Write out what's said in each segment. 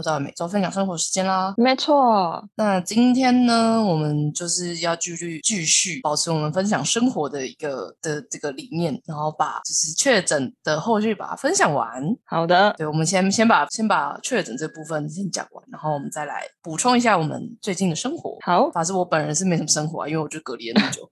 又到了每周分享生活时间啦。没错，那今天呢，我们就是要继续继续保持我们分享生活的一个的这个理念，然后把就是确诊的后续把它分享完。好的，对，我们先先把先把确诊这部分先讲完，然后我们再来补充一下我们最近的生活。好，法师，我本人是没什么生活啊，因为我就隔离了那么久。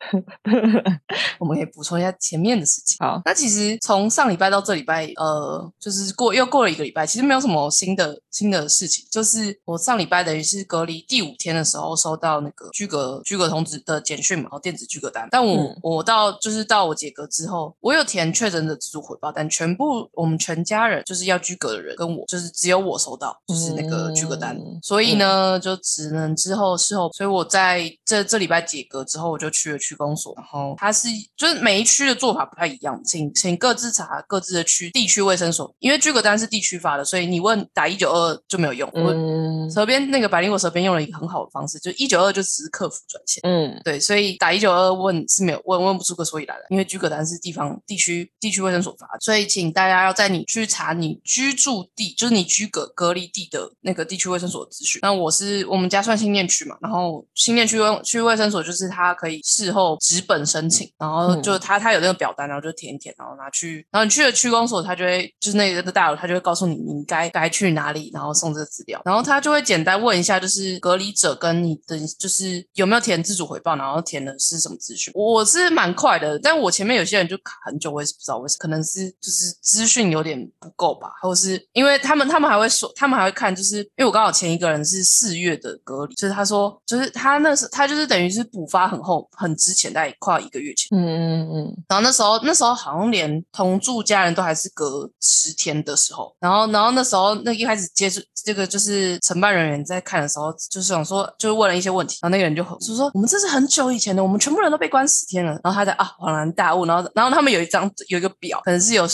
我们可以补充一下前面的事情。好，那其实从上礼拜到这礼拜，呃，就是过又过了一个礼拜，其实没有什么新的新的事情。就是我上礼拜等于是隔离第五天的时候，收到那个居隔居隔通知的简讯嘛，然后电子居隔单。但我、嗯我到就是到我解隔之后，我有填确诊的自主回报单，全部我们全家人就是要居隔的人跟我，就是只有我收到，就是那个居隔单。嗯所以呢，就只能之后事后，所以我在这这礼拜解隔之后，我就去了区公所，然后它是就是每一区的做法不太一样，请请各自查各自的区地区卫生所，因为居隔单是地区发的，所以你问打一九二就没有用。我嗯舌边那个百灵果舌边用了一个很好的方式，就一九二就只是客服转线。嗯对，所以打一九二问是没有问问不出个所以然的，因为居格单是地方地区地区卫生所发的，所以请大家要在你去查你居住地，就是你居隔隔离地的那个地区卫生所的资讯。那我是我们家算新店区嘛，然后新店区卫区卫生所就是它可以事后纸本申请，然后就它它有那个表单，然后就填一填，然后拿去，然后你去了区公所，它就会就是那个大楼，它就会告诉你你该该去哪里，然后送这个资料，然后他就会简单问一下，就是隔离者跟你的就是有没有填自主回报，然后填的是什么资讯。我是蛮快的，但我前面有些人就卡很久，我也是不知道为什么，可能是就是资讯有点不够吧，或是因为他们他们还会说，他们还会看，就是因为我刚好前一个人是四月的隔离，就是他说就是他那时他就是等于是补发很后很之前，大概快一个月前。嗯嗯嗯然后那时候那时候好像连同住家人都还是隔十天的时候，然后然后那时候那一开始接触这个就是承办人员在看的时候，就是想说就是问了一些问题，然后那个人就就说我们这是很久以前的，我们全部人都被关十天了，然后他在啊恍然大悟，然后然后他们有一张有一个表，可能是有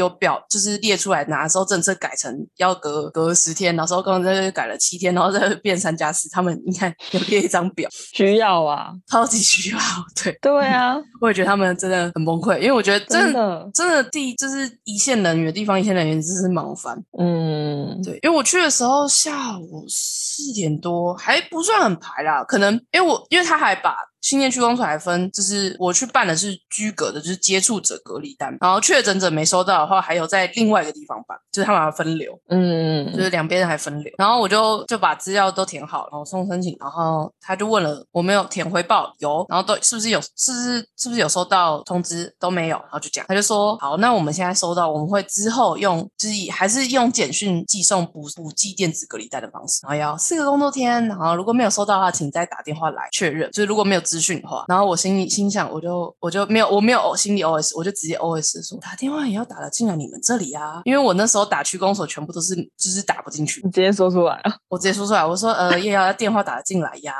有表就是列出来哪时候政策改成要隔隔十天，然后时候刚刚在改了七天，然后再变三加四，他们你看有列一张表，需要啊，超级需要，对。对啊，我也觉得他们真的很崩溃，因为我觉得真真的的，真的地就是一线人员，地方一线人员真是忙翻。嗯对，因为我去的时候下午四点多，还不算很排啦，可能因为我因为他还把。新店区公所还分，就是我去办的是居隔的，就是接触者隔离单，然后确诊者没收到的话，还有在另外一个地方办，就是他们要分流。嗯就是两边还分流，然后我就就把资料都填好，然后送申请，然后他就问了我没有填回报，有，然后都是不是有是不是是不是有收到通知都没有，然后就讲，他就说好，那我们现在收到，我们会之后用就是以还是用简讯寄送补补寄电子隔离单的方式，然后要四个工作天，然后如果没有收到的话，请再打电话来确认，就是如果没有资讯的话，然后我心里心想，我就我就没有我没有心里 OS，我就直接 OS 说打电话也要打得进来你们这里啊，因为我那时候打区公所全部都是就是打不进去，你直接说出来啊，我直接说出来，我说呃叶瑶要电话打得进来呀。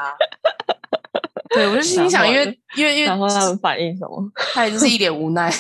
对，我就心想，因为因为因为然后他们反应什么？他也就是一脸无奈，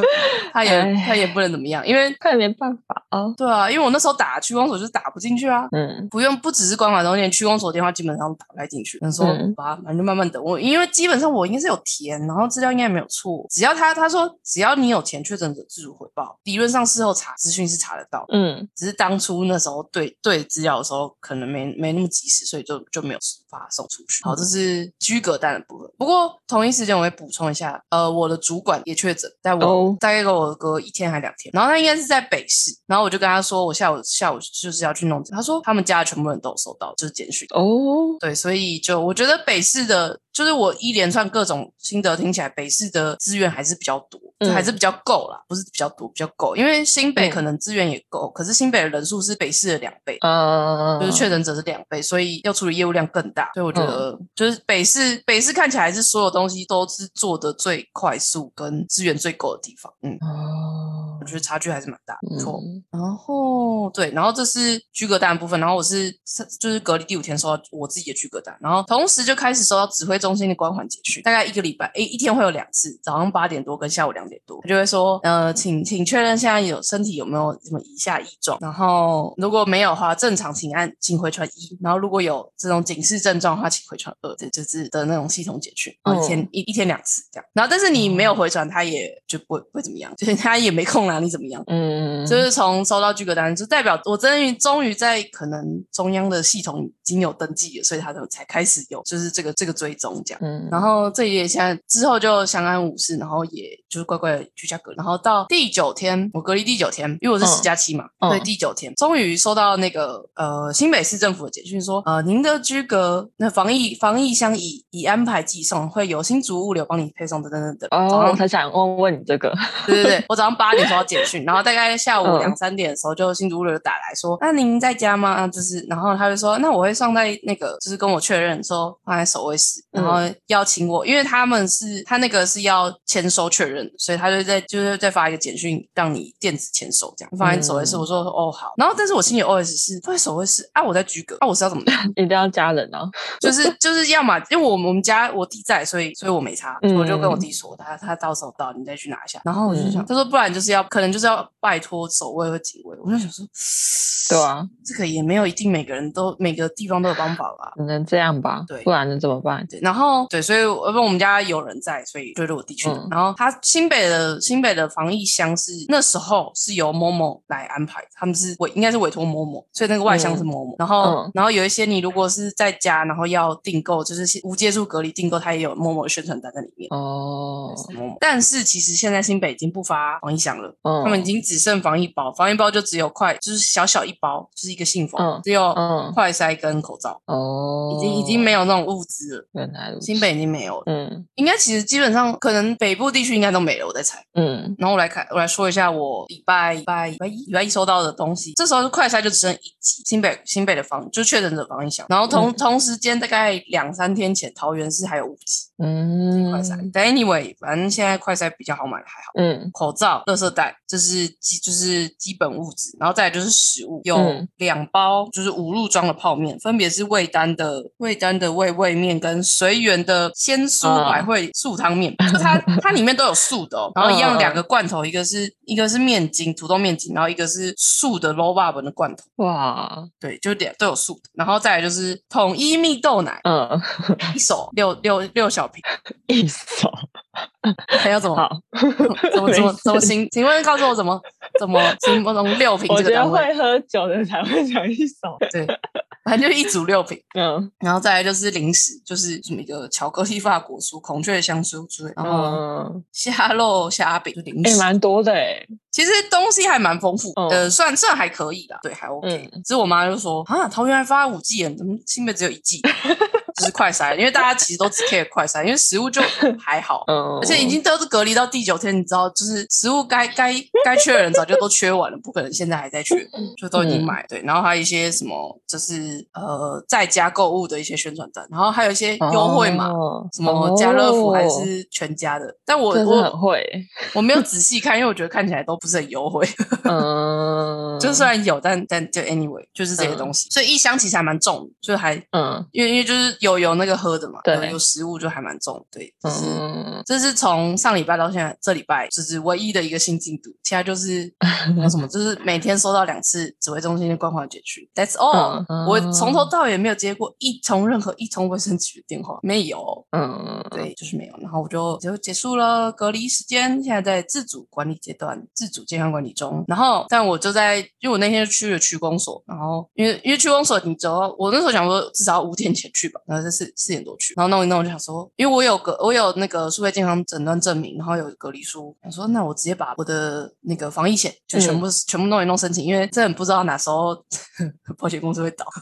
他也哎他也不能怎么样，因为他也没办法啊，对啊，因为我那时候打区公所就是打不进去啊，嗯不用不只是官网，然后连区公所电话基本上都打不太进去。他说嗯吧，反正就慢慢等我，因为基本上我应该是有填，然后资料应该没有错，只要他他说只要你有钱确诊者自主回报，理论上事后查资讯是查得到，嗯只是当初那时候对对资料的时候可能没没那么及时，所以就就没有发送出去。好，这是居隔单的部分。不过同一时间我会补充一下，呃，我的主管也确诊，在我、哦大概跟我隔一天还两天，然后他应该是在北市，然后我就跟他说，我下午下午就是要去弄，他说他们家的全部人都有收到，就是简讯。哦，对，所以就我觉得北市的，就是我一连串各种心得听起来，北市的资源还是比较多，就还是比较够啦，不是比较多，比较够。因为新北嗯可能资源也够，可是新北的人数是北市的两倍，嗯，就是确诊者是两倍，所以要处理业务量更大。所以我觉得，就是北市北市看起来是所有东西都是做的最快速跟资源最够的地方。嗯，哦，我觉得差距还是蛮大，不错。嗯。然后对，然后这是居隔单的部分，然后我是就是隔离第五天收到我自己的居隔单，然后同时就开始收到指挥中心的关怀简讯，大概一个礼拜，诶，一天会有两次，早上八点多跟下午两点多，他就会说，呃，请请确认现在有身体有没有什么以下异状，然后如果没有的话，正常请按请回传一，然后如果有这种警示症状的话，请回传二，这就是的那种系统简讯，然后一天、一一天两次这样，然后但是你没有回传，他也就不会不会怎么样，就是他也没空拿你怎么样。嗯，就是从收到居格单，就代表我终于终于在可能中央的系统已经有登记了，所以他就才开始有就是这个这个追踪这样。嗯，然后这也现在之后就相安无事，然后也就是乖乖的居家隔离，然后到第九天，我隔离第九天，因为我是十加七嘛，嗯所以第九天终于收到那个呃新北市政府的简讯说，呃您的居格那防疫防疫箱已已安排寄送，会有新竹物流帮你配送等等等等。早哦，上我才想问问你这个，对对对，我早上八点收到简讯，然后大概下午嗯两三点的时候，就新竹物流打来说：“那您在家吗？”啊，就是，然后他就说：“那我会放在那个，就是跟我确认说放在守卫室，然后邀请我，因为他们是他那个是要签收确认，所以他就在就是再发一个简讯让你电子签收，这样放在守卫室。嗯我说：“哦好。”然后但是我心里 OS 是放在守卫室啊，我在居隔啊，我是要怎么样？一定要家人啊，就是 就是要么，因为我们我们家我弟在，所以所以我没差，嗯我就跟我弟说，他他到时候到，你再去拿一下。然后我就想，嗯他说不然就是要可能就是要拜托守卫或警卫。我就想说，对啊，这个也没有一定每个人都每个地方都有方法吧。只能这样吧，对不然能怎么办？对，然后对，所以我们家有人在，所以追着我弟去然后他新北的新北的防疫箱是那时候是由某某来安排，他们是委应该是委托某某，所以那个外箱是某某。然后、嗯然后有一些你如果是在家，然后要订购，就是无接触隔离订购，它也有某某的宣传单在里面。哦，某某但是其实现在新北已经不发防疫箱了，嗯，他们已经只剩防疫包，防疫包就只有快，就是小小一包，就是一个信封，嗯只有嗯快筛跟口罩，哦，已经已经没有那种物资了。原来新北已经没有了，嗯应该其实基本上可能北部地区应该都没了，我在猜。嗯然后我来看，我来说一下我礼拜礼拜礼拜一礼拜一收到的东西。这时候快筛就只剩一级，新北新北的防就确诊者防疫箱。然后同、嗯同时间大概两三天前，桃园市还有五剂嗯，快筛。但 anyway，反正现在快筛比较好买，还好。嗯。口罩、垃圾袋，这是基就是基本物质，然后再来就是食物，有嗯。两包就是五入装的泡面，分别是味丹的味丹的味味面跟随缘的鲜蔬嗯。百汇素汤面，就它 它里面都有素的哦，然后一样两个罐头，一个是一个是面筋土豆面筋，然后一个是素的 low barb 的罐头，哇，对，就两都有素的，然后再来就是统一蜜豆奶，嗯，一手六六六小瓶，一手还要怎么好，怎么怎么没怎么事形？请问告诉我怎么怎么形容六瓶我觉得？会喝酒的才会讲一手，对，反正就一组六瓶，嗯然后再来就是零食，就是什么一个巧克力法果酥、孔雀香酥之类，然后嗯，虾肉虾饼就零也食。蛮多的哎，其实东西还蛮丰富，嗯呃，算算还可以啦，对，还 OK。嗯只是我妈就说啊，桃园还发五季，怎么新北只有一季？就是快筛，因为大家其实都只 care 快筛，因为食物就还好。嗯，而且已经都是隔离到第九天，你知道，就是食物该该该缺的人早就都缺完了，不可能现在还在缺，就都已经买。对，然后还有一些什么，就是呃在家购物的一些宣传单，然后还有一些优惠码，哦什么家乐福还是全家的。但我我会，我没有仔细看，因为我觉得看起来都不是很优惠。嗯，就虽然有，但但就 anyway 就是这些东西，所以一箱其实还蛮重的，就还嗯因为因为就是有有那个喝的嘛，对有有食物就还蛮重，对，就是。嗯这是从上礼拜到现在，这礼拜就是唯一的一个新进度。其他就是有什么，就是每天收到两次指挥中心的关怀解去。That's all、嗯我从头到尾没有接过一通任何一通卫生局的电话，没有。嗯，对，就是没有。然后我就就结束了隔离时间，现在在自主管理阶段，自主健康管理中。然后，但我就在，因为我那天就去了区公所，然后因为因为区公所你只要我那时候想说至少要五点前去吧，然后是四四点多去，然后弄一弄我就想说，因为我有个我有那个数位健康诊断证明，然后有隔离书，想说那我直接把我的那个防疫险就全部、全部弄一弄申请，因为真的不知道哪时候 保险公司会倒。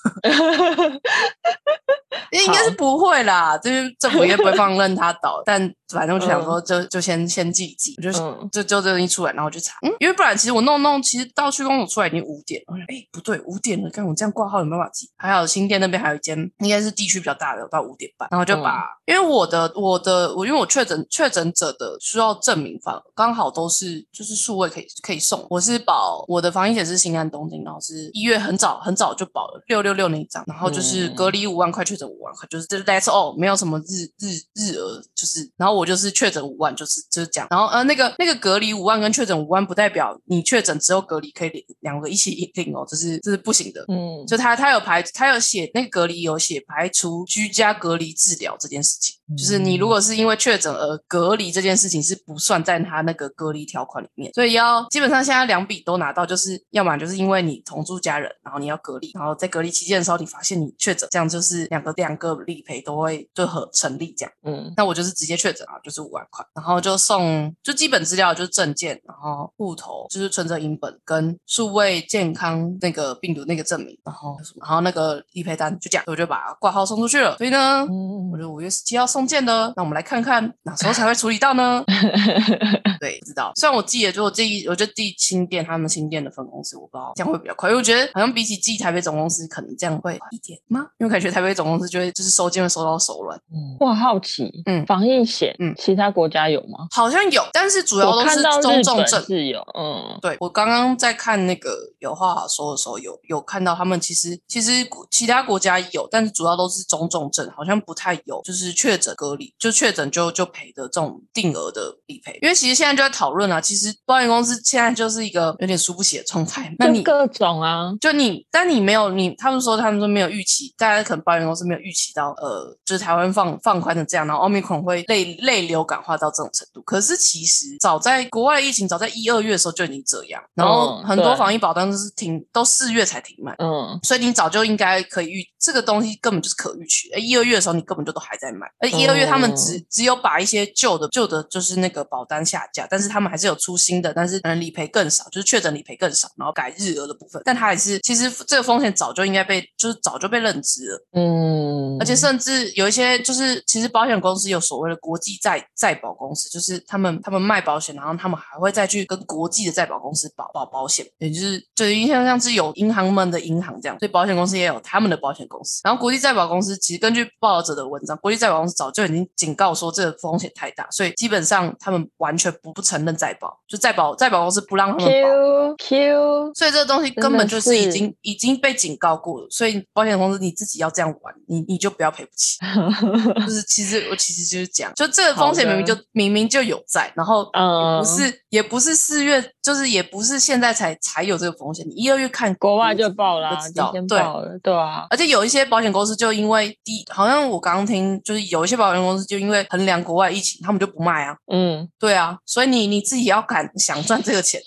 应该是不会啦，就是政府应该不会放任它倒，但反正我就想说就就先先记一记，我就嗯。就就这一出来，然后我就查，嗯，因为不然其实我弄弄，其实到区公所出来已经五点了，哎，不对，五点了，看我这样挂号有没有办法记？还好新店那边还有一间，应该是地区比较大的，到五点半，然后就把，因为我的我的我因为我确诊确诊者的需要证明方刚好都是就是数位可以可以送，我是保我的防疫险是新安东京，然后是一月很早很早就保了六六六那一张，然后就是嗯。隔离五万块，确诊五万块，就是这 that's all，没有什么日日日额，就是然后我就是确诊五万，就是就是这样，然后呃那个那个隔离五万跟确诊五万不代表你确诊之后隔离可以领两个一起领哦，这是这是不行的。嗯，就他他有排，他有写那个隔离有写排除居家隔离治疗这件事情，就是你如果是因为确诊而隔离这件事情是不算在他那个隔离条款里面，所以要基本上现在两笔都拿到，就是要么就是因为你同住家人，然后你要隔离，然后在隔离期间的时候你发现你确诊，这样就是两个两个理赔都会就合成立这样。嗯那我就是直接确诊啊，就是五万块，然后就送就基本资料就是证件，然后户头就是存折银本跟数位健康那个病毒那个证明，然后然后那个理赔单就这样，我就把挂号送出去了。所以呢，我嗯，就五月十七号送件的，那我们来看看哪时候才会处理到呢？对，不知道。虽然我寄了，就我寄，我就寄新店他们新店的分公司，我不知道这样会比较快，因为我觉得好像比起寄台北总公司，可能这样会快一点吗？因为感觉台北总公司就会就是收件会收到手软。嗯我好奇，嗯防疫险，嗯其他国家有吗？好像有，但是主要都是中重症。是有，嗯对我刚刚在看那个有话好说的时候，有有看到他们其实其实其他国家有，但是主要都是中重症，好像不太有就是确诊隔离，就确诊就就赔的这种定额的理赔。因为其实现在就在讨论啊，其实保险公司现在就是一个有点输不起的状态。那你各种啊，就你，但你没有你，他们说他们说没有预期，大家可能保险公司没有预期到，呃，就是台湾放放宽成这样，然后奥密克戎会泪泪流感化到这种程度。可是其实早在国外的疫情，早在一二月的时候就已经这样，然后嗯很多防疫保单都是停，都四月才停卖。嗯所以你早就应该可以预这个东西根本就是可预期的。一二月的时候你根本就都还在卖，而一二月他们只、嗯只有把一些旧的旧的就是那个保单下架，但是他们还是有出新的，但是可能理赔更少，就是确诊理赔更少，然后改日额的部分，但他还是其实这个风险早就应该被就是早就被认知了。嗯，而且甚至有一些就是，其实保险公司有所谓的国际再再保公司，就是他们他们卖保险，然后他们还会再去跟国际的再保公司保保保险，也就是就因为像像是有银行们的银行这样，所以保险公司也有他们的保险公司。然后国际再保公司其实根据报道者的文章，国际再保公司早就已经警告说这个风险太大，所以基本上他们完全不不承认再保，就再保再保公司不让他们保。Q Q，所以这个东西根本就是已是经已经被警告过了，所以保险公司你自己要这样玩，你你就不要赔不起。就是其实我其实就是讲，就这个风险明明就明明就有在，然后不是也不是四月，就是也不是现在才才有这个风险，你一二月看国外就爆啦，就知道就对对啊，而且有一些保险公司就因为第，好像我刚刚听，就是有一些保险公司就因为衡量国外疫情，他们就不卖啊。嗯，对啊，所以你你自己要敢想赚这个钱，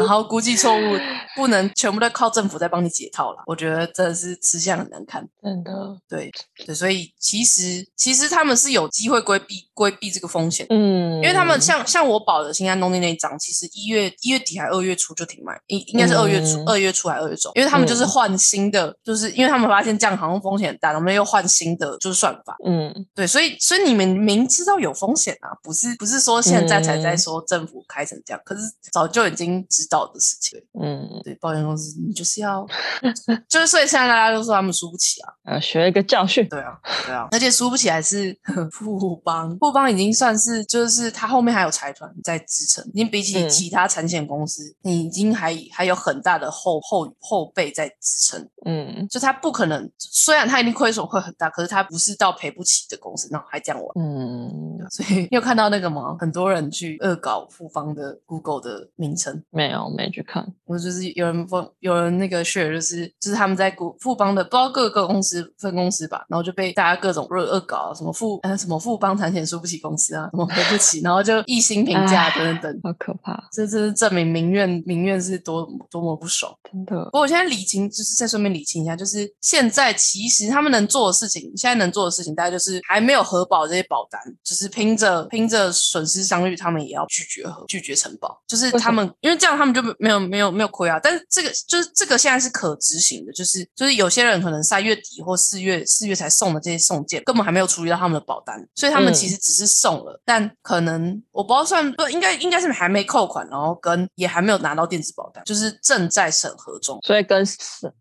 然后估计错误不能全部都靠政府在帮你解套了。我觉得真的是吃相很难看。真的，对对，所以其实其实他们是有机会规避规避这个风险。嗯，因为他们像像我保的新安东京那一张，其实一月一月底还二月初就停卖，应应该是二月初嗯二、月初还二月中，因为他们就是嗯换新的，就是因为他们发现这样好像风险很大，他们又换新的就是算法，嗯对，所以所以你们明知道有风险啊，不是不是说现在才在嗯说政府开成这样，可是早就已经知道的事情。嗯，对，保险公司你就是要，就是所以现在大家都说他们输不起啊，呃，学一个教训，对啊，对啊，而且输不起还是 富邦，富邦已经算是就是他后面还有财团在支撑，已经比起嗯其他产险公司，你已经还还有很大的后后后背在支撑，嗯就他不可能，虽然他一定亏损会很大，可是他不是到赔不起的公司，然后还这样玩。嗯，所以 你有看到那个吗？很多人去恶搞富方的 Google 的名称，没有没去看，我就是有人问有人那个 share 就是就是他们在股富邦的不知道各个公司分公司吧，然后就被大家各种恶恶搞啊，什么富呃什么富邦产险输不起公司啊，什么赔不起，然后就一心评价等等等。好可怕，这这是证明民怨民怨是多多么不爽。真的不，过我现在理清，就是再顺便理清一下，就是现在其实他们能做的事情，现在能做的事情，大概就是还没有核保这些保单，就是拼着拼着损失伤率，他们也要拒绝核拒绝承保，就是他们因为这样他他们就没有没有没有亏啊。但是这个就是这个现在是可执行的，就是就是有些人可能三月底或四月四月才送的这些送件，根本还没有处理到他们的保单，所以他们其实只是送了，但可能我不知道算不应该应该是还没扣款，然后跟也还没有拿到电子保单，就是正在审核中。所以跟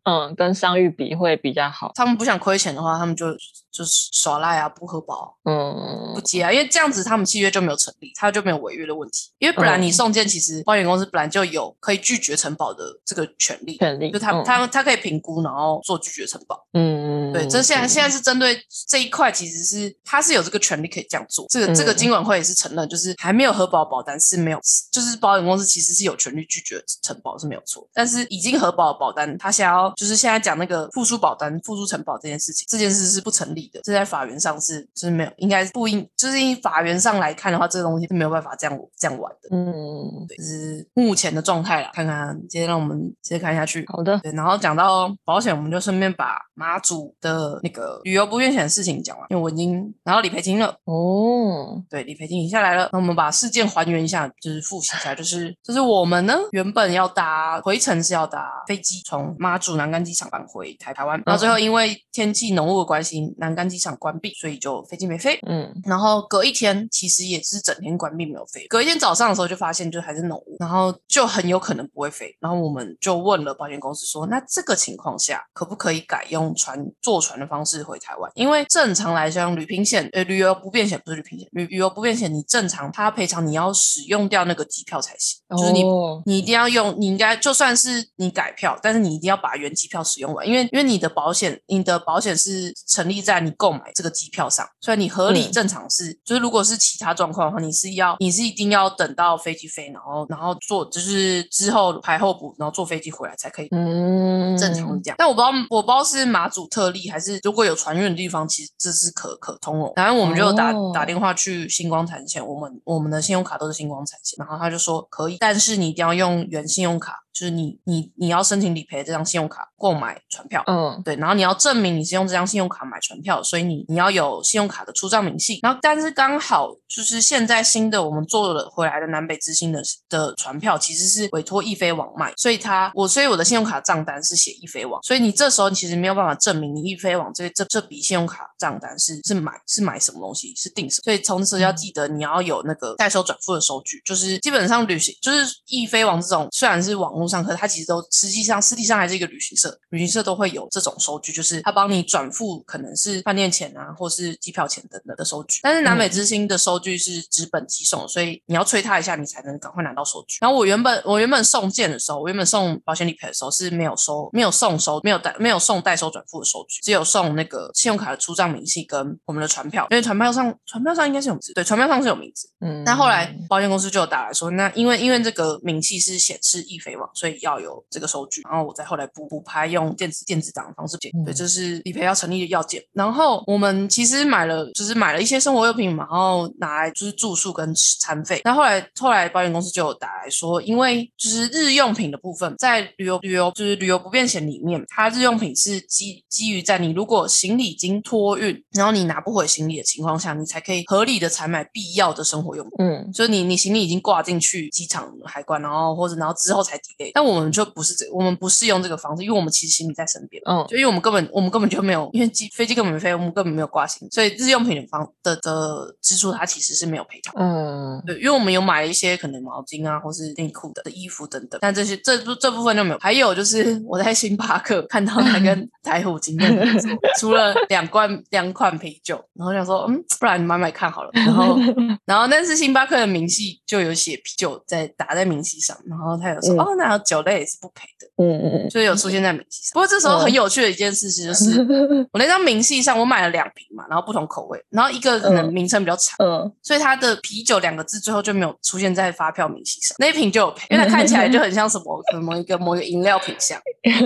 嗯跟商誉比会比较好。他们不想亏钱的话，他们就就是耍赖啊，不核保，嗯不接啊，因为这样子他们契约就没有成立，他就没有违约的问题。因为本来你嗯送件，其实保险公司本来就有可以拒绝承保的这个权利，权利就他嗯他他可以评估，然后做拒绝承保。嗯，对，这现在嗯现在是针对这一块，其实是他是有这个权利可以这样做。这个这个嗯金管会也是承认，就是还没有核保保单是没有，就是保险公司其实是有权利拒绝承保是没有错。但是已经核保的保单，他想要就是现在讲那个复苏保单、复苏承保这件事情，这件事是不成立的，这在法源上是就是没有，应该不应就是以法源上来看的话，这个东西是没有办法这样这样玩的。嗯，对，就是目前的状态啦。看看，接着让我们接着看下去。好的，对，然后讲到保险，我们就顺便把马祖的那个旅游不便险的事情讲完，因为我已经拿到理赔金了。哦，对，理赔金已经下来了。那我们把事件还原一下，就是复习一下，就是就是我们呢原本要搭回程是要搭飞机从马祖南竿机场返回台台湾，然后最后因为天气浓雾的关系，南竿机场关闭，所以就飞机没飞。嗯然后隔一天其实也是整天关闭没有飞，隔一天早上的时候就发现就还是浓雾，然后就很有可能不会飞。然后我们就问了保险公司说，那这个情况下可不可以改用船坐船的方式回台湾？因为正常来讲，旅平险呃旅游不便险不是旅平险，旅旅游不便险你正常它赔偿你要使用掉那个机票才行，就是你哦你一定要用，你应该就算是你改票，但是你一定要把原机票使用完，因为因为你的保险，你的保险是成立在你购买这个机票上，所以你合理嗯。正常是，就是如果是其他状况的话，你是要你是一定要等到飞机飞，然后然后坐就是之后排候补，然后坐飞机回来才可以嗯，正常是这样，但我不知道我不知道是马祖特例还是如果有船运的地方，其实这是可可通哦。然后我们就打、哦。打电话去星光产险，我们我们的信用卡都是星光产险，然后他就说可以，但是你一定要用原信用卡，就是你你你要申请理赔这张信用卡购买船票。嗯。对，然后你要证明你是用这张信用卡买船票，所以你你要有信用卡的出账明细。然后，但是刚好就是现在新的我们做了回来的南北之星的的船票，其实是委托易飞网卖，所以它我所以我的信用卡账单是写易飞网，所以你这时候其实没有办法证明你易飞网这这这笔信用卡账单是是买是买什么东西，是定什么。所以从此要记得你要有那个代收转付的收据，就是基本上旅行就是易飞网这种虽然是网络上，可它其实都实际上实际上还是一个旅行社，旅行社都会有这种收据，就是他帮你转付可能是饭店钱啊，或是机票钱等等的收据。但是南北之星的收据是纸本寄送，所以你要催他一下，你才能赶快拿到收据。然后我原本我原本送件的时候，我原本送保险理赔的时候是没有收没有送收没有代没有送代收转付的收据，只有送那个信用卡的出账明细跟我们的船票，因为船票上船票上应该是有名字，对，船票上是有名字。嗯，那后来保险公司就有打来说，那因为因为这个明细是显示易飞网，所以要有这个收据。然后我再后来补补拍用电子电子档的方式解，对，嗯这是理赔要成立的要件。然后我们其实买了，就是买了一些生活用品嘛，然后拿来就是住宿跟餐费。那后来后来保险公司就有打来说，因为就是日用品的部分，在旅游旅游就是旅游不便险里面，它日用品是基基于在你如果行李已经托运，然后你拿不回行李的情况下，你才可以合理的采买必要的生活用品。嗯就是你你行李已经挂进去机场海关，然后或者然后之后才 delay，但我们就不是这，我们不适用这个方式，因为我们其实行李在身边，嗯就因为我们根本我们根本就没有，因为机飞机根本没飞，我们根本没有挂行李，所以日用品的方的的支出它其实是没有赔偿。嗯对，因为我们有买了一些可能毛巾啊，或是内裤的的衣服等等，但这些这部这部分就没有。还有就是我在星巴克看到他跟台虎金店合作出了两罐两款啤酒，然后想说，嗯，不然你买买看好了。然后 然后但是星巴克的明细就有写啤酒在打在明细上，然后他有说，嗯哦，那酒类也是不赔的，嗯嗯就有出现在明细上。不过这时候很嗯有趣的一件事情就是。嗯我那张明细上，我买了两瓶嘛，然后不同口味，然后一个可能嗯名称比较长，嗯所以它的啤酒两个字最后就没有出现在发票明细上，那一瓶就有赔，因为它看起来就很像什么什么一个某一个饮料品相，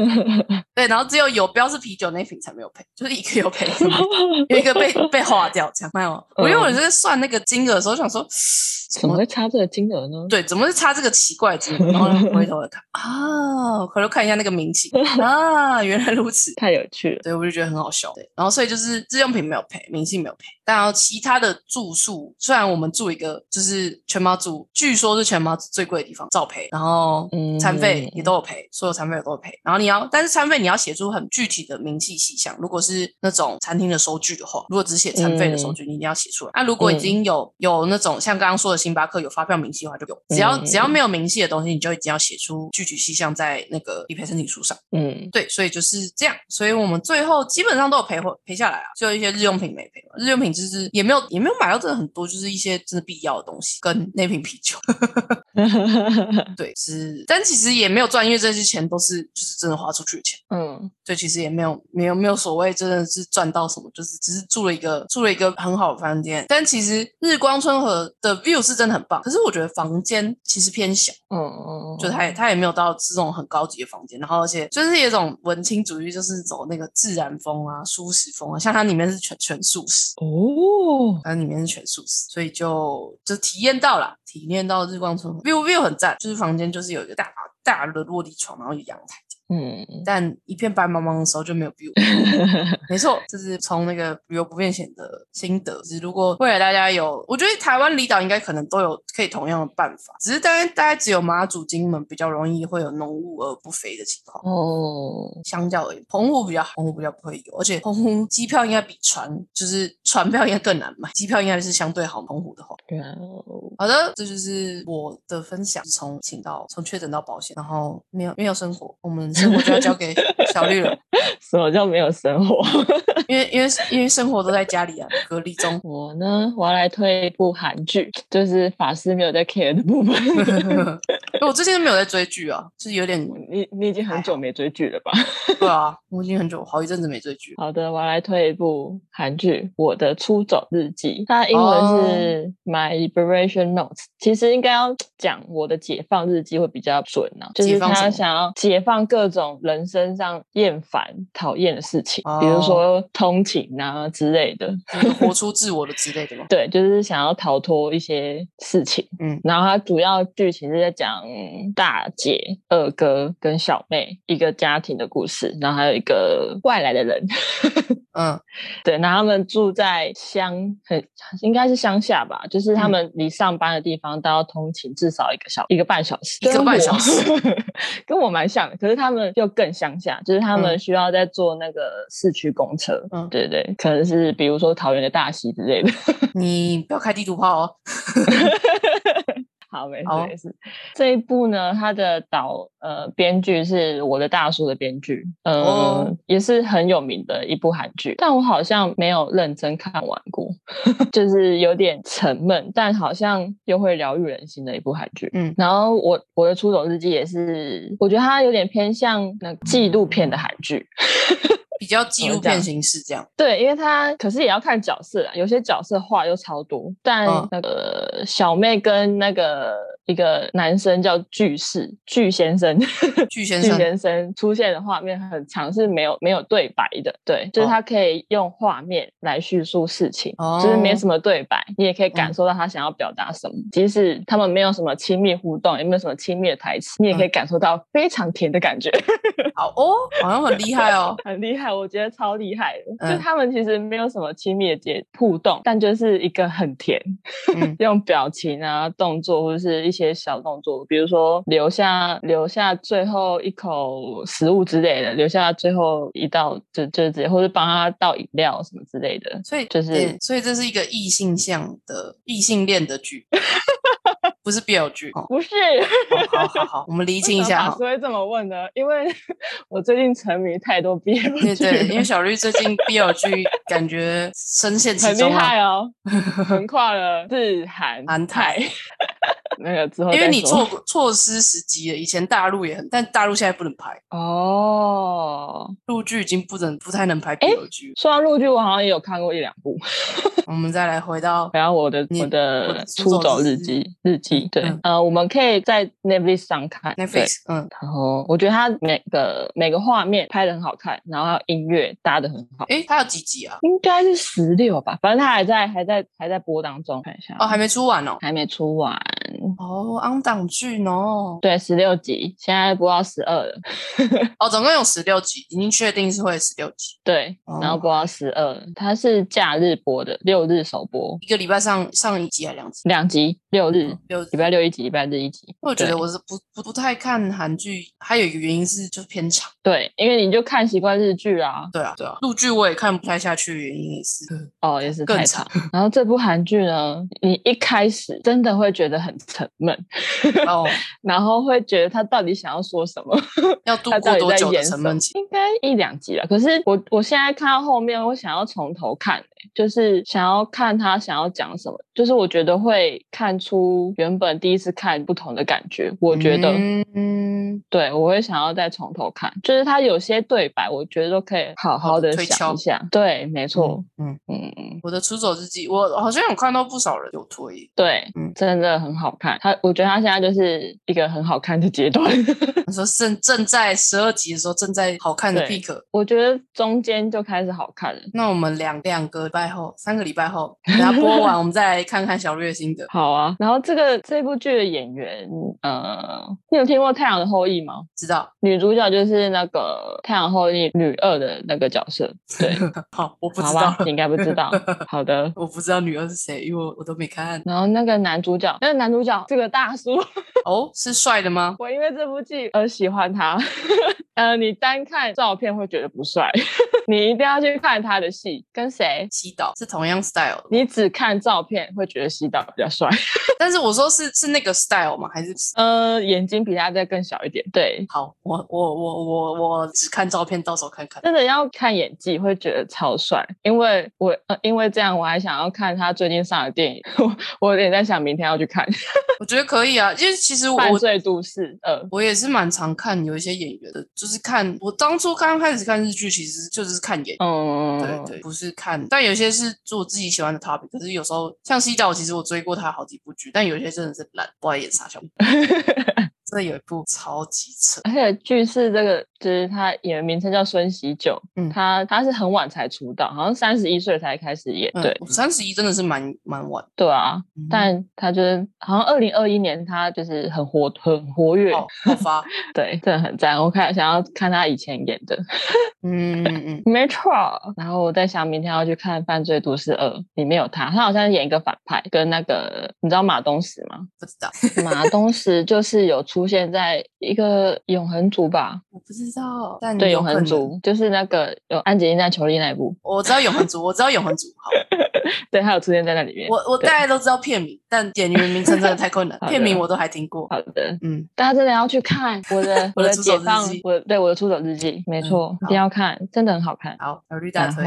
对，然后只有有标是啤酒那一瓶才没有赔，就是一个有赔，有一个被 被划掉，这样没有。我因为我在算那个金额的时候，想说怎么会差这个金额呢？对，怎么会差这个奇怪的金额？然后回头来看啊，回头看一下那个明细啊，原来如此，太有趣了。对我就觉得很好笑。对，然后所以就是日用品没有赔，明细没有赔，但然后其他的住宿，虽然我们住一个就是全包住，据说是全包最贵的地方，照赔，然后餐费也都有赔，所有餐费都有赔。然后你要，但是餐费你要写出很具体的明细细项。如果是那种餐厅的收据的话，如果只写餐费的收据，你一定要写出来。那如果已经有有那种像刚刚说的星巴克有发票明细的话，就有。只要只要没有明细的东西，你就已经要写出具体细项在那个理赔申请书上。嗯，对，所以就是这样。所以我们最后基本上都有赔回赔下来啊，就一些日用品没赔嘛。日用品就是也没有也没有买到真的很多，就是一些真的必要的东西跟那瓶啤酒。对，是，但其实也没有赚，因为这些钱都是就是真的花出去的钱。嗯，对，其实也没有没有没有所谓真的是赚到什么，就是只是住了一个住了一个很好的房间。但其实日光春和的 view 是真的很棒，可是我觉得房间其实偏小。嗯嗯嗯，就它它也没有到这种很高级的房间，然后而且就是有一种文青主义，就是走那个自然风啊、舒适风啊，像它里面是全全素食哦，它里面是全素食，所以就就体验到了。体验到日光村，view view 很赞，就是房间就是有一个大大的落地窗，然后有阳台。嗯，但一片白茫茫的时候就没有 view。没错，这是从那个旅游不便险的心得。是如果未来大家有，我觉得台湾离岛应该可能都有可以同样的办法，只是大概大概只有马祖、金门比较容易会有浓雾而不飞的情况。哦，相较而言，澎湖比较好，澎湖比较不会有，而且澎湖机票应该比船就是船票应该更难买，机票应该是相对好。澎湖的话，好的，这就是我的分享，从请到从确诊到保险，然后没有没有生活，我们。生活就要交给小绿了。什么叫没有生活？因为因为因为生活都在家里啊，隔离中。我呢，我要来推一部韩剧，就是法师没有在 care 的部分。我最近都没有在追剧啊，就是有点你你已经很久没追剧了吧？对啊，我已经很久好一阵子没追剧。好的，我要来推一部韩剧《我的出走日记》，它英文是 My Liberation Notes。其实应该要讲我的解放日记会比较准呢，就是他想要解放各种人生上厌烦。讨厌的事情，比如说通勤啊之类的，活出自我的之类的吗？对，就是想要逃脱一些事情。嗯，然后它主要剧情是在讲大姐、二哥跟小妹一个家庭的故事，然后还有一个外来的人。嗯，对，那他们住在乡，很应该是乡下吧，就是他们离上班的地方都要通勤至少一个小一个半小时，一个半小时，跟我蛮像的。可是他们又更乡下，就是他们需要在坐那个市区公车。嗯，对对，可能是比如说桃园的大溪之类的。你不要开地图炮哦。好，没事没事。这一部呢，它的导呃编剧是我的大叔的编剧，嗯，也是很有名的一部韩剧，但我好像没有认真看完过，就是有点沉闷，但好像又会疗愈人心的一部韩剧。嗯，然后我我的出走日记也是，我觉得它有点偏向那纪录片的韩剧。比较纪录片形式这样，对，因为他可是也要看角色啊，有些角色话又超多，但那个小妹跟那个一个男生叫巨士巨先生，巨先生。巨先生出现的画面很长，是没有没有对白的，对，就是他可以用画面来叙述事情，哦。就是没什么对白，你也可以感受到他想要表达什么，即使他们没有什么亲密互动，也没有什么亲密的台词，你也可以感受到非常甜的感觉。好哦，好像很厉害哦，很厉害。我觉得超厉害的，就他们其实没有什么亲密的接互动，但就是一个很甜，用表情啊、动作或者是一些小动作，比如说留下留下最后一口食物之类的，留下最后一道就就直接或者帮他倒饮料什么之类的。所以就是所以这是一个异性向的异性恋的剧。不是 BL 剧，不是。好好好，我们厘清一下。老师会这么问的，因为 我最近沉迷太多 BL 剧。对对，因为小绿最近 BL 剧感觉深陷 其中很厉害哦，横跨了日韩韩台。那个之后因为你错错失时机了。以前大陆也很，但大陆现在不能拍哦，陆剧已经不能不太能拍 BL 剧。说到陆剧，我好像也有看过一两部。我们再来回到回到我的我的出走日记日记。对，呃，我们可以在 Netflix 上看 Netflix，嗯，然后我觉得它每个每个画面拍的很好看，然后音乐搭的很好。哎，它有几集啊？应该是十六吧，反正它还在还在还在播当中。看一下哦，还没出完哦，还没出完哦，安档剧哦。对，十六集，现在播到十二了。哦，总共有十六集，已经确定是会十六集。对，然后播到十二，它是假日播的，六日首播，一个礼拜上上一集还两集？两集，六日六礼拜六一集，礼拜日一集。我觉得我是不不不太看韩剧，还有一个原因是就是偏长。对，因为你就看习惯日剧啊。对啊，对啊，陆剧我也看不太下去，原因也是哦，也是更长。然后这部韩剧呢，你一开始真的会觉得很沉闷，哦，然后会觉得他到底想要说什么，要度过多久的沉闷期？应该一两集了。可是我我现在看到后面，我想要从头看。就是想要看他想要讲什么，就是我觉得会看出原本第一次看不同的感觉。我觉得，嗯，对我会想要再从头看，就是他有些对白，我觉得都可以好好的想一下。对，没错，嗯嗯嗯。我的出走日记，我好像有看到不少人有推，对，嗯，真的很好看。他，我觉得他现在就是一个很好看的阶段。他说正正在十二集的时候，正在好看的 peak。我觉得中间就开始好看了。那我们两两个。拜后三个礼拜后，等他播完，我们再来看看小月心得。好啊，然后这个这部剧的演员，呃，你有听过《太阳的后裔》吗？知道，女主角就是那个《太阳后裔》女二的那个角色。对，好，我不知道，你应该不知道。好的，我不知道女二是谁，因为我我都没看。然后那个男主角，那个男主角这个大叔，哦，是帅的吗？我因为这部剧而喜欢他。呃，你单看照片会觉得不帅，你一定要去看他的戏，跟谁？西岛是同样 style。你只看照片会觉得西岛比较帅，但是我说是是那个 style 吗？还是呃眼睛比他再更小一点？对，好，我我我我我只看照片，到时候看看。真的要看演技会觉得超帅，因为我呃因为这样我还想要看他最近上的电影，我我有点在想明天要去看。我觉得可以啊，因为其实我犯罪都市呃我也是蛮常看有一些演员的。就是看我当初刚开始看日剧，其实就是看演，嗯，对对，不是看，但有些是做自己喜欢的 topic。可是有时候像西岛，其实我追过他好几部剧，但有些真的是懒，不爱演傻笑。这有一部超级扯，而且剧是这个，就是他演员名称叫孙喜九，嗯，他他是很晚才出道，好像三十一岁才开始演，对，三十一真的是蛮蛮晚，对啊，但他就是好像二零二一年他就是很活很活跃，爆发，对，真的很赞，我看想要看他以前演的，嗯嗯嗯，没错，然后我在想明天要去看《犯罪都市二》，里面有他，他好像演一个反派，跟那个你知道马东石吗？不知道，马东石就是有出。出现在一个永恒族吧，我不知道，但对永恒族就是那个有安吉丽娜·裘丽那一部，我知道永恒族，我知道永恒族，好，对，他有出现在那里面。我我大概都知道片名，但演员名称真的太困难，片名我都还听过。好的，嗯，大家真的要去看我的 我的解放，我对我的出走日记，没错，一定要看，真的很好看。好，有绿大推，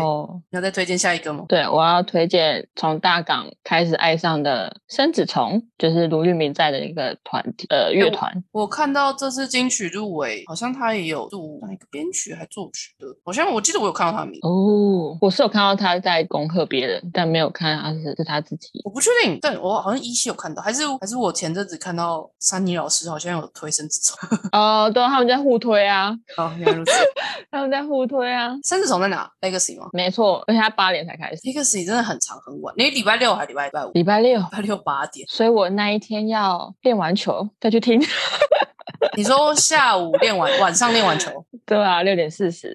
要再推荐下一个吗？对，我要推荐从大港开始爱上的生子虫，就是卢玉明在的一个团体呃乐团。我看到这次金曲入围，好像他也有入哪一个编曲还作曲的，好像我记得我有看到他的名哦。我是有看到他在恭贺别人，但没有看他是是他自己。我不确定，但我好像依稀有看到，还是还是我前阵子看到珊妮老师好像有推生子虫 哦，对，他们在互推啊。哦，原来如此，他们在互推啊。生子虫在哪？Legacy 吗？没错，而且他八点才开始。Legacy 真的很长很晚，你礼拜六还礼拜五？礼拜六，礼拜六八点。所以我那一天要练完球再去听。你说下午练完，晚上练完球，对啊，六点四十，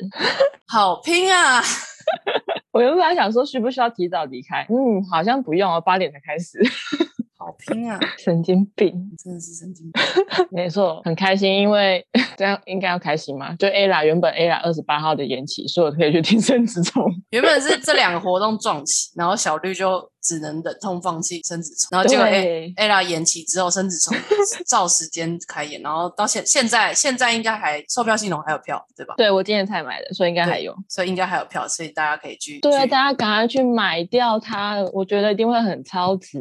好拼啊！我原本想说需不需要提早离开，嗯，好像不用哦，八点才开始。好拼啊！神经病，真的是神经病。没错，很开心，因为 这样应该要开心嘛。就 A 啦，原本 A 啦二十八号的延期，所以我可以去听 生子虫。原本是这两个活动撞起，然后小绿就只能忍痛放弃生子虫，然后结果 A Ella 延期之后生子虫 照时间开演，然后到现现在现在应该还售票系统还有票对吧？对我今天才买的，所以应该还有，所以应该还有票，所以大家可以去对，大家赶快去买掉它，我觉得一定会很超值。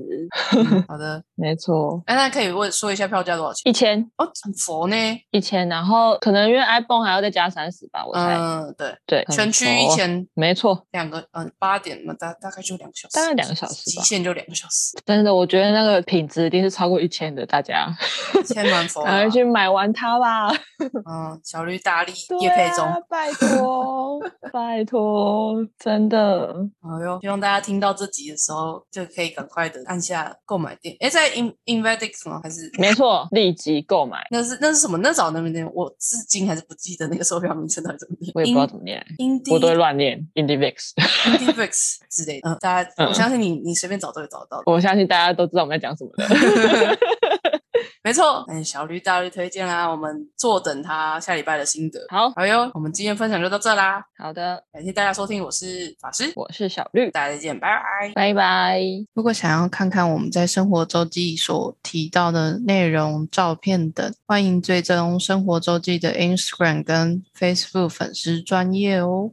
好的，没错。哎，那可以问说一下票价多少钱？一千哦，很佛呢，一千，然后可能因为 iPhone 还要再加三十吧，我猜。嗯，对对，全区一千，没错，两个嗯八点嘛，大大概就两个小时，大概两个小时，极限就两个小时。真的，我觉得那个品质一定是超过一千的，大家千万 佛，赶快去买完它吧。嗯，小绿大力叶配中，拜托 拜托，真的。好哟，希望大家听到这集的时候就可以赶快的按下购买键。哎，在 In Invadix 吗？还是没错，立即购买。那是那是什么？那早那边店，我至今还是不记得那个售票名称到底怎么念。我也不知道怎么念，我都会乱念。Indivix，Indivix 之类的。嗯，大家，我相信你，你随便找都会找到。我相信大家都知道我们在讲什么的。没错，哎，小绿大力推荐啦，我们坐等他下礼拜的心得。好，好哟，我们今天分享就到这啦。好的，感谢大家收听，我是法师，我是小绿，大家再见，拜拜，拜拜。如果想要看看我们在生活周记所提到的内容、照片等，欢迎追踪生活周记的 Instagram 跟 Facebook 粉丝专业哦。